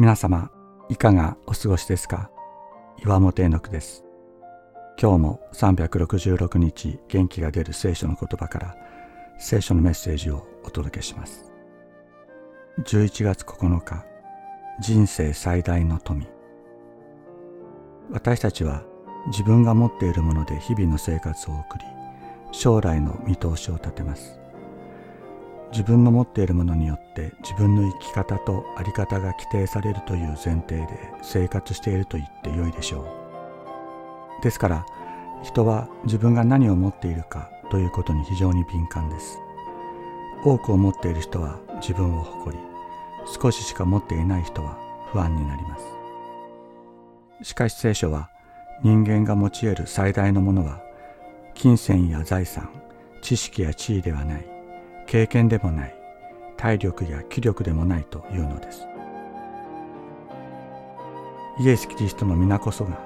皆様いかがお過ごしですか？岩本絵の句です。今日も366日元気が出る聖書の言葉から聖書のメッセージをお届けします。11月9日人生最大の富。私たちは自分が持っているもので日々の生活を送り将来の見通しを立てます。自分の持っているものによって自分の生き方と在り方が規定されるという前提で生活していると言ってよいでしょう。ですから人は自分が何を持っているかということに非常に敏感です。多くを持っている人は自分を誇り少ししか持っていない人は不安になります。しかし聖書は人間が持ち得る最大のものは金銭や財産知識や地位ではない。経験でもない体力や気力でもないというのです。イエス・キリストの皆こそが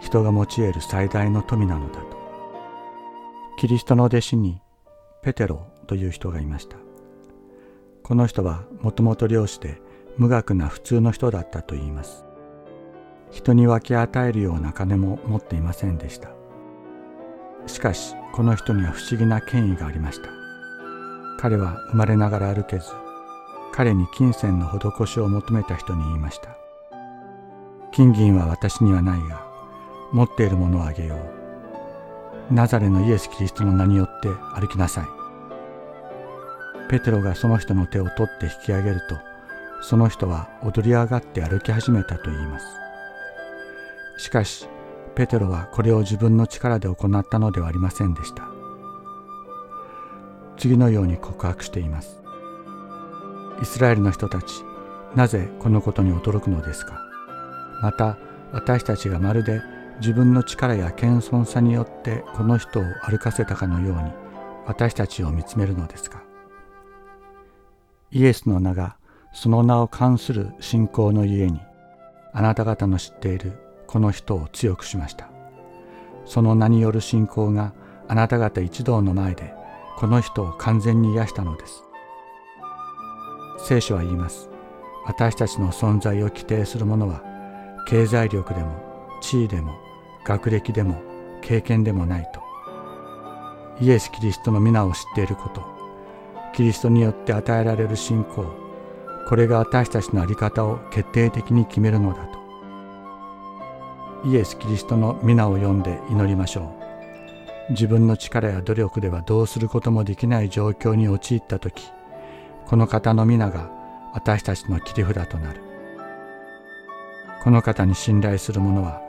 人が持ち得る最大の富なのだとキリストの弟子にペテロという人がいました。この人はもともと漁師で無学な普通の人だったといいます。人に分け与えるような金も持っていませんでした。しかしこの人には不思議な権威がありました。彼は生まれながら歩けず彼に金銭の施しを求めた人に言いました。金銀は私にはないが持っているものをあげよう。ナザレのイエス・キリストの名によって歩きなさい。ペテロがその人の手を取って引き上げるとその人は踊り上がって歩き始めたと言います。しかしペテロはこれを自分の力で行ったのではありませんでした。次のように告白しています。イスラエルの人たちなぜこのことに驚くのですか？また私たちがまるで自分の力や謙遜さによってこの人を歩かせたかのように私たちを見つめるのですか？イエスの名がその名を冠する信仰のゆえにあなた方の知っているこの人を強くしました。その名による信仰があなた方一同の前でこの人を完全に癒したのです。聖書は言います。私たちの存在を規定するものは経済力でも地位でも学歴でも経験でもないと。イエス・キリストの皆を知っていることキリストによって与えられる信仰これが私たちの在り方を決定的に決めるのだと。イエス・キリストの皆を呼んで祈りましょう。自分の力や努力ではどうすることもできない状況に陥った時この方の皆が私たちの切り札となる。この方に信頼する者は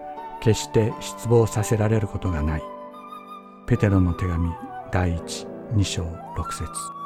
決して失望させられることがない。ペテロの手紙第一2章6節。